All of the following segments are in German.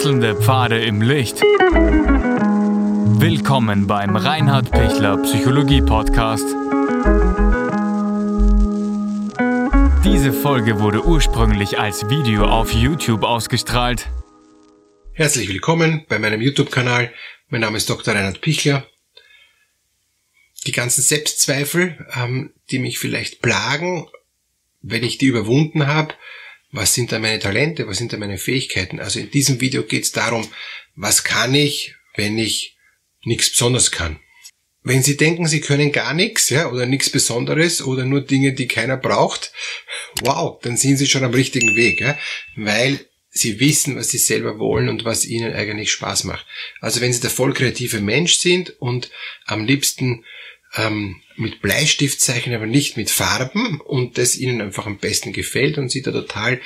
Wechselnde Pfade im Licht. Willkommen beim Reinhard Pichler Psychologie Podcast. Diese Folge wurde ursprünglich als Video auf YouTube ausgestrahlt. Herzlich willkommen bei meinem YouTube-Kanal. Mein Name ist Dr. Reinhard Pichler. Die ganzen Selbstzweifel, ähm, die mich vielleicht plagen, wenn ich die überwunden habe, was sind da meine Talente, was sind da meine Fähigkeiten. Also in diesem Video geht es darum, was kann ich, wenn ich nichts Besonderes kann. Wenn Sie denken, Sie können gar nichts, ja, oder nichts Besonderes oder nur Dinge, die keiner braucht, wow, dann sind Sie schon am richtigen Weg, ja, weil Sie wissen, was Sie selber wollen und was Ihnen eigentlich Spaß macht. Also wenn Sie der voll kreative Mensch sind und am liebsten ähm, mit Bleistift zeichnen, aber nicht mit Farben und das ihnen einfach am besten gefällt und sie da total äh,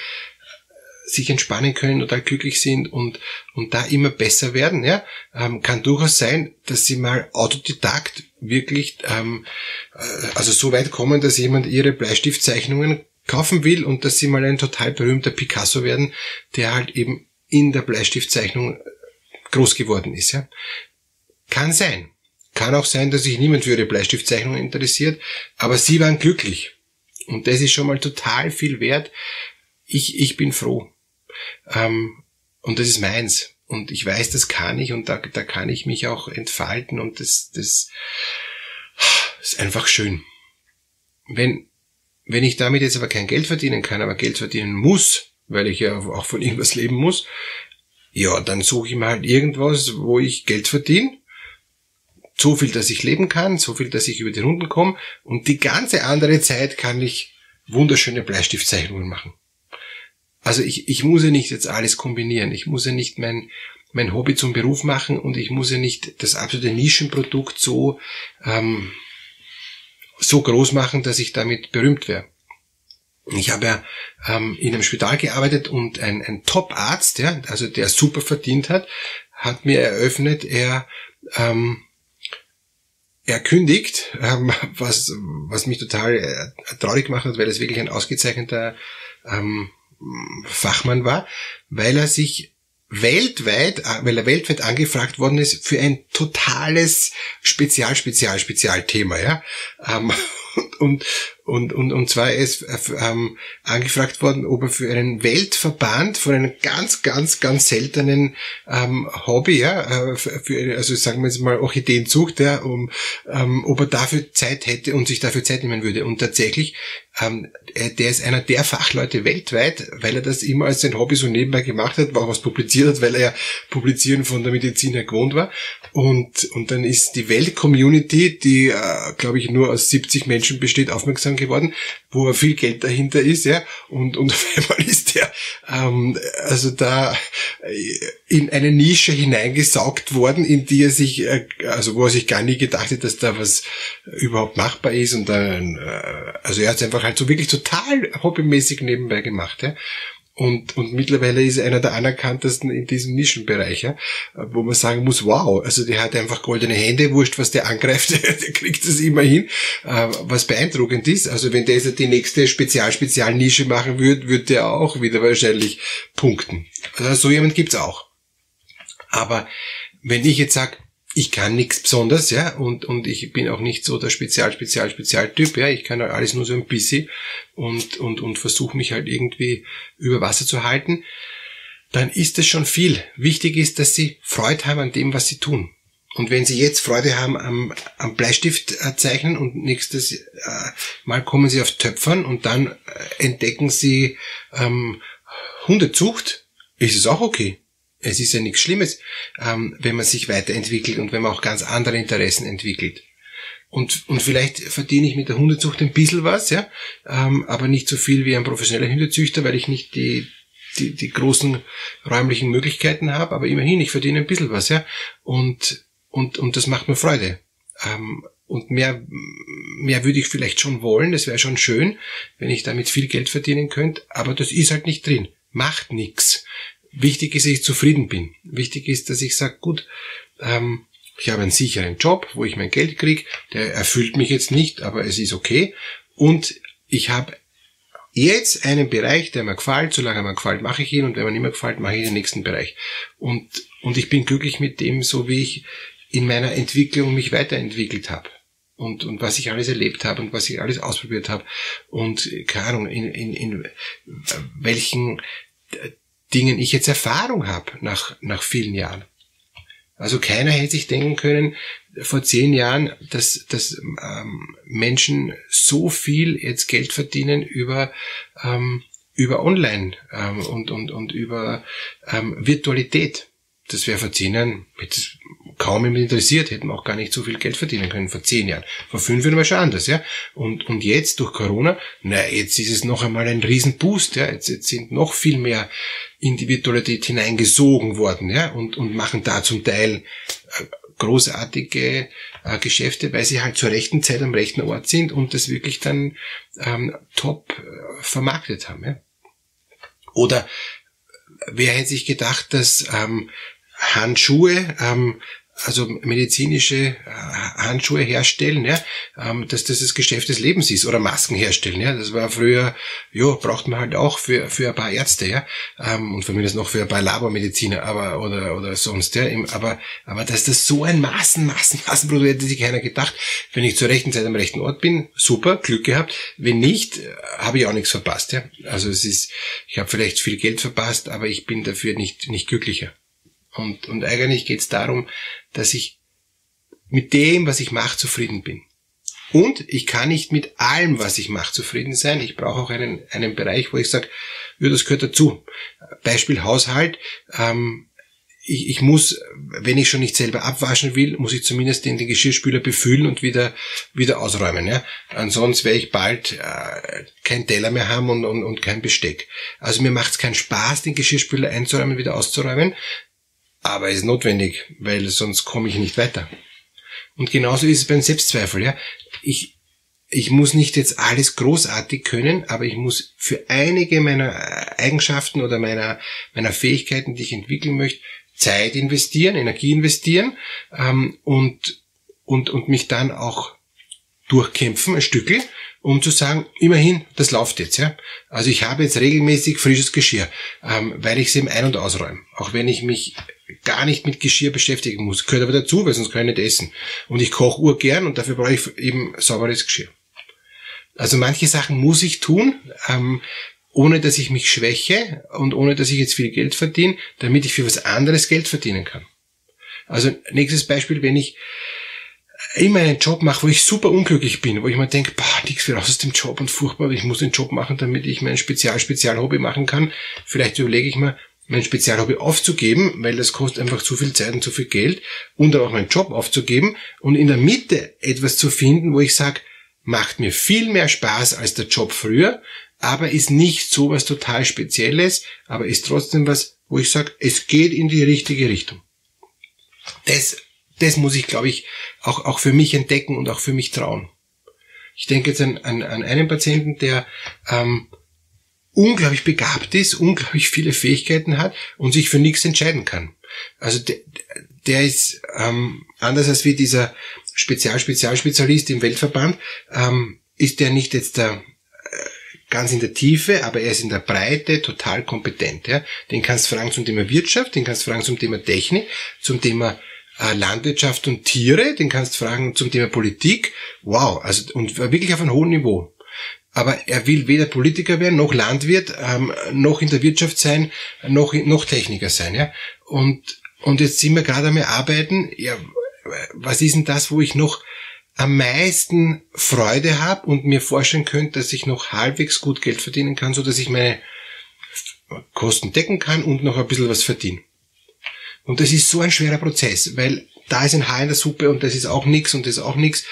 sich entspannen können, total glücklich sind und, und da immer besser werden, ja, ähm, kann durchaus sein, dass sie mal autodidakt wirklich, ähm, äh, also so weit kommen, dass jemand ihre Bleistiftzeichnungen kaufen will und dass sie mal ein total berühmter Picasso werden, der halt eben in der Bleistiftzeichnung groß geworden ist, ja. Kann sein. Kann auch sein, dass sich niemand für ihre Bleistiftzeichnung interessiert, aber sie waren glücklich. Und das ist schon mal total viel wert. Ich, ich bin froh. Ähm, und das ist meins. Und ich weiß, das kann ich und da, da kann ich mich auch entfalten und das, das ist einfach schön. Wenn, wenn ich damit jetzt aber kein Geld verdienen kann, aber Geld verdienen muss, weil ich ja auch von irgendwas leben muss, ja, dann suche ich mir halt irgendwas, wo ich Geld verdiene so viel, dass ich leben kann, so viel, dass ich über die Runden komme und die ganze andere Zeit kann ich wunderschöne Bleistiftzeichnungen machen. Also ich, ich muss ja nicht jetzt alles kombinieren. Ich muss ja nicht mein, mein Hobby zum Beruf machen und ich muss ja nicht das absolute Nischenprodukt so, ähm, so groß machen, dass ich damit berühmt wäre. Ich habe ja ähm, in einem Spital gearbeitet und ein, ein Top-Arzt, ja, also der super verdient hat, hat mir eröffnet, er ähm, er kündigt, ähm, was, was mich total äh, traurig gemacht hat, weil es wirklich ein ausgezeichneter ähm, Fachmann war, weil er sich weltweit, äh, weil er weltweit angefragt worden ist für ein totales Spezial, Spezial, Spezialthema, ja. Ähm, und, und, und, und zwar ist äh, ähm, angefragt worden, ob er für einen Weltverband von einem ganz, ganz, ganz seltenen ähm, Hobby, ja, äh, für, also sagen wir jetzt mal Orchideenzucht, ja, um, ähm, ob er dafür Zeit hätte und sich dafür Zeit nehmen würde. Und tatsächlich, ähm, der ist einer der Fachleute weltweit, weil er das immer als sein Hobby so nebenbei gemacht hat, war was publiziert hat, weil er publizieren von der Medizin her gewohnt war. Und, und dann ist die Weltcommunity, die, äh, glaube ich, nur aus 70 Menschen besteht, aufmerksam geworden, wo viel Geld dahinter ist, ja, und, und auf einmal ist der, ähm, also da in eine Nische hineingesaugt worden, in die er sich, äh, also wo er sich gar nie gedacht hat, dass da was überhaupt machbar ist. Und dann, äh, also er hat einfach halt so wirklich total hobbymäßig nebenbei gemacht, ja. Und, und mittlerweile ist er einer der anerkanntesten in diesem Nischenbereich, ja, wo man sagen muss, wow, also der hat einfach goldene Hände, wurscht, was der angreift, der kriegt es immer hin, äh, was beeindruckend ist. Also wenn der jetzt die nächste Spezial-Spezial-Nische machen würde, würde der auch wieder wahrscheinlich punkten. Also so jemand gibt's auch. Aber wenn ich jetzt sage, ich kann nichts Besonderes, ja, und, und ich bin auch nicht so der Spezial, Spezial, Spezialtyp, ja, ich kann halt alles nur so ein bisschen und, und, und versuche mich halt irgendwie über Wasser zu halten, dann ist es schon viel. Wichtig ist, dass Sie Freude haben an dem, was Sie tun. Und wenn Sie jetzt Freude haben am, am Bleistift äh, zeichnen und nächstes äh, Mal kommen Sie auf Töpfern und dann äh, entdecken Sie ähm, Hundezucht, ist es auch okay es ist ja nichts Schlimmes, ähm, wenn man sich weiterentwickelt und wenn man auch ganz andere Interessen entwickelt. Und, und vielleicht verdiene ich mit der Hundezucht ein bisschen was, ja, ähm, aber nicht so viel wie ein professioneller Hundezüchter, weil ich nicht die, die, die großen räumlichen Möglichkeiten habe, aber immerhin, ich verdiene ein bisschen was, ja. Und, und, und das macht mir Freude. Ähm, und mehr, mehr würde ich vielleicht schon wollen, das wäre schon schön, wenn ich damit viel Geld verdienen könnte, aber das ist halt nicht drin. Macht nix. Wichtig ist, dass ich zufrieden bin. Wichtig ist, dass ich sage, gut, ähm, ich habe einen sicheren Job, wo ich mein Geld kriege. Der erfüllt mich jetzt nicht, aber es ist okay. Und ich habe jetzt einen Bereich, der mir gefällt, solange er mir gefällt, mache ich ihn und wenn mir nicht mehr gefällt, mache ich den nächsten Bereich. Und, und ich bin glücklich mit dem, so wie ich in meiner Entwicklung mich weiterentwickelt habe. Und, und was ich alles erlebt habe und was ich alles ausprobiert habe und keine Ahnung, in, in, in welchen Dingen ich jetzt Erfahrung habe nach, nach vielen Jahren. Also keiner hätte sich denken können vor zehn Jahren, dass, dass ähm, Menschen so viel jetzt Geld verdienen über, ähm, über Online ähm, und, und, und über ähm, Virtualität. Das wäre vor zehn Jahren hätte kaum jemand interessiert, hätten auch gar nicht so viel Geld verdienen können vor zehn Jahren. Vor fünf Jahren war schon anders, ja. Und, und jetzt durch Corona, na, jetzt ist es noch einmal ein Riesenboost, ja. Jetzt, jetzt sind noch viel mehr Individualität hineingesogen worden, ja, und, und machen da zum Teil äh, großartige äh, Geschäfte, weil sie halt zur rechten Zeit am rechten Ort sind und das wirklich dann ähm, top äh, vermarktet haben. Ja? Oder wer hätte sich gedacht, dass ähm, Handschuhe ähm, also medizinische äh, Handschuhe herstellen, ja, ähm, dass das das Geschäft des Lebens ist oder Masken herstellen, ja, das war früher, ja, braucht man halt auch für für ein paar Ärzte, ja, ähm, und von mir das noch für ein paar Labormediziner, aber oder oder sonst, ja, aber aber dass das so ein Massen Massen Massenprodukt hätte sich keiner gedacht, wenn ich zur rechten Zeit am rechten Ort bin, super, Glück gehabt, wenn nicht, äh, habe ich auch nichts verpasst, ja, also es ist, ich habe vielleicht viel Geld verpasst, aber ich bin dafür nicht nicht glücklicher. Und, und eigentlich geht es darum, dass ich mit dem, was ich mache, zufrieden bin. Und ich kann nicht mit allem, was ich mache, zufrieden sein. Ich brauche auch einen, einen Bereich, wo ich sage, ja, das gehört dazu. Beispiel Haushalt. Ähm, ich, ich muss, wenn ich schon nicht selber abwaschen will, muss ich zumindest den, den Geschirrspüler befüllen und wieder, wieder ausräumen. Ja? Ansonsten werde ich bald äh, kein Teller mehr haben und, und, und kein Besteck. Also mir macht es keinen Spaß, den Geschirrspüler einzuräumen, wieder auszuräumen aber ist notwendig, weil sonst komme ich nicht weiter. Und genauso ist es beim Selbstzweifel, ja. Ich, ich muss nicht jetzt alles großartig können, aber ich muss für einige meiner Eigenschaften oder meiner, meiner Fähigkeiten, die ich entwickeln möchte, Zeit investieren, Energie investieren ähm, und, und, und mich dann auch durchkämpfen, ein Stückel, um zu sagen, immerhin, das läuft jetzt. Ja? Also ich habe jetzt regelmäßig frisches Geschirr, ähm, weil ich es eben ein- und ausräume. Auch wenn ich mich gar nicht mit Geschirr beschäftigen muss. Gehört aber dazu, weil sonst kann ich nicht essen. Und ich koche urgern und dafür brauche ich eben sauberes Geschirr. Also manche Sachen muss ich tun, ähm, ohne dass ich mich schwäche und ohne dass ich jetzt viel Geld verdiene, damit ich für was anderes Geld verdienen kann. Also nächstes Beispiel, wenn ich immer einen Job mache, wo ich super unglücklich bin, wo ich mir denke, boah, nichts für raus aus dem Job und furchtbar, ich muss den Job machen, damit ich mein Spezial-Spezial-Hobby machen kann. Vielleicht überlege ich mir, mein Spezialhobby aufzugeben, weil das kostet einfach zu viel Zeit und zu viel Geld und auch meinen Job aufzugeben und in der Mitte etwas zu finden, wo ich sage, macht mir viel mehr Spaß als der Job früher, aber ist nicht so was total Spezielles, aber ist trotzdem was, wo ich sage, es geht in die richtige Richtung. Das, das muss ich, glaube ich, auch, auch für mich entdecken und auch für mich trauen. Ich denke jetzt an, an, an einen Patienten, der ähm, unglaublich begabt ist, unglaublich viele Fähigkeiten hat und sich für nichts entscheiden kann. Also der, der ist ähm, anders als wie dieser Spezial-Spezialspezialist im Weltverband, ähm, ist der nicht jetzt der äh, ganz in der Tiefe, aber er ist in der Breite total kompetent. Ja? Den kannst du fragen zum Thema Wirtschaft, den kannst du fragen zum Thema Technik, zum Thema Landwirtschaft und Tiere, den kannst du fragen zum Thema Politik. Wow, also und wirklich auf einem hohen Niveau aber er will weder Politiker werden, noch Landwirt, ähm, noch in der Wirtschaft sein, noch, noch Techniker sein. Ja? Und, und jetzt sind wir gerade am Arbeiten, ja, was ist denn das, wo ich noch am meisten Freude habe und mir vorstellen könnte, dass ich noch halbwegs gut Geld verdienen kann, so dass ich meine Kosten decken kann und noch ein bisschen was verdiene. Und das ist so ein schwerer Prozess, weil da ist ein Haar in der Suppe und das ist auch nix und das ist auch nix.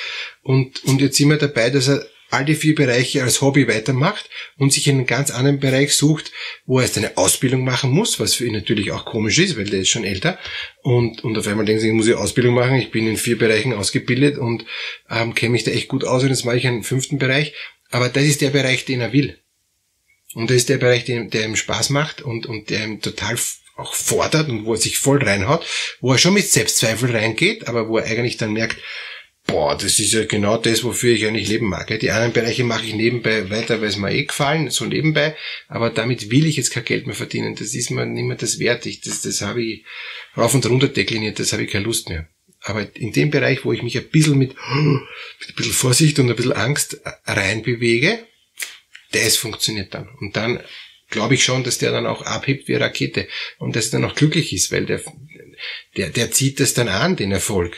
Und, und jetzt sind wir dabei, dass er all die vier Bereiche als Hobby weitermacht und sich in einen ganz anderen Bereich sucht, wo er erst eine Ausbildung machen muss, was für ihn natürlich auch komisch ist, weil der ist schon älter. Und, und auf einmal denken sie, ich muss ich Ausbildung machen, ich bin in vier Bereichen ausgebildet und ähm, kenne mich da echt gut aus und jetzt mache ich einen fünften Bereich. Aber das ist der Bereich, den er will. Und das ist der Bereich, der ihm Spaß macht und, und der ihm total auch fordert und wo er sich voll reinhaut, wo er schon mit Selbstzweifel reingeht, aber wo er eigentlich dann merkt, boah, das ist ja genau das, wofür ich eigentlich leben mag. Die anderen Bereiche mache ich nebenbei weiter, weil es mir eh gefallen, so nebenbei, aber damit will ich jetzt kein Geld mehr verdienen. Das ist mir nicht mehr das wert. Ich, das, das habe ich rauf und runter dekliniert, das habe ich keine Lust mehr. Aber in dem Bereich, wo ich mich ein bisschen mit, mit ein bisschen Vorsicht und ein bisschen Angst reinbewege, das funktioniert dann. Und dann glaube ich schon, dass der dann auch abhebt wie Rakete und dass er dann auch glücklich ist, weil der, der, der zieht das dann an, den Erfolg.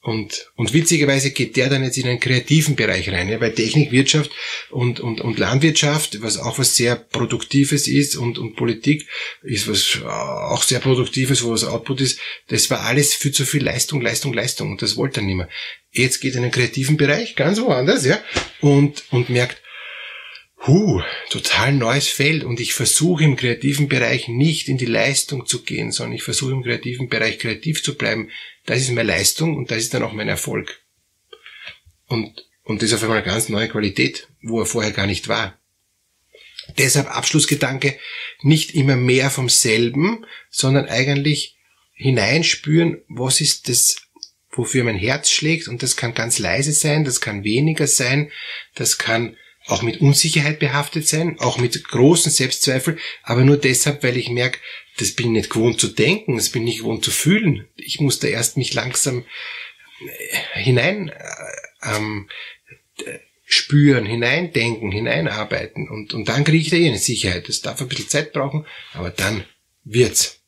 Und, und witzigerweise geht der dann jetzt in einen kreativen Bereich rein, ja, weil Technik, Wirtschaft und, und, und Landwirtschaft, was auch was sehr Produktives ist und, und Politik ist was auch sehr Produktives, wo was Output ist, das war alles für zu viel Leistung, Leistung, Leistung und das wollte er nicht mehr. Jetzt geht er in einen kreativen Bereich, ganz woanders, ja, und, und merkt, Huh, total neues Feld und ich versuche im kreativen Bereich nicht in die Leistung zu gehen, sondern ich versuche im kreativen Bereich kreativ zu bleiben. Das ist meine Leistung und das ist dann auch mein Erfolg. Und, und das ist auf einmal eine ganz neue Qualität, wo er vorher gar nicht war. Deshalb Abschlussgedanke, nicht immer mehr vom selben, sondern eigentlich hineinspüren, was ist das, wofür mein Herz schlägt und das kann ganz leise sein, das kann weniger sein, das kann auch mit Unsicherheit behaftet sein, auch mit großen Selbstzweifel, aber nur deshalb, weil ich merke, das bin ich nicht gewohnt zu denken, das bin ich nicht gewohnt zu fühlen. Ich muss da erst mich langsam äh, hinein äh, ähm, spüren, hineindenken, hineinarbeiten und, und dann kriege ich da eh eine Sicherheit. Das darf ein bisschen Zeit brauchen, aber dann wird's.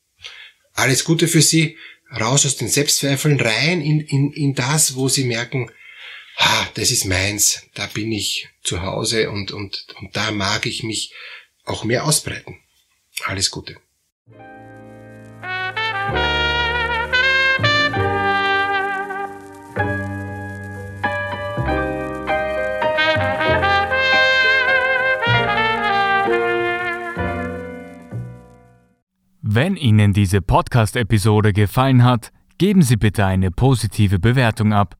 Alles Gute für Sie, raus aus den Selbstzweifeln, rein in, in, in das, wo Sie merken, ha, das ist meins, da bin ich zu Hause und, und, und da mag ich mich auch mehr ausbreiten. Alles Gute. Wenn Ihnen diese Podcast-Episode gefallen hat, geben Sie bitte eine positive Bewertung ab.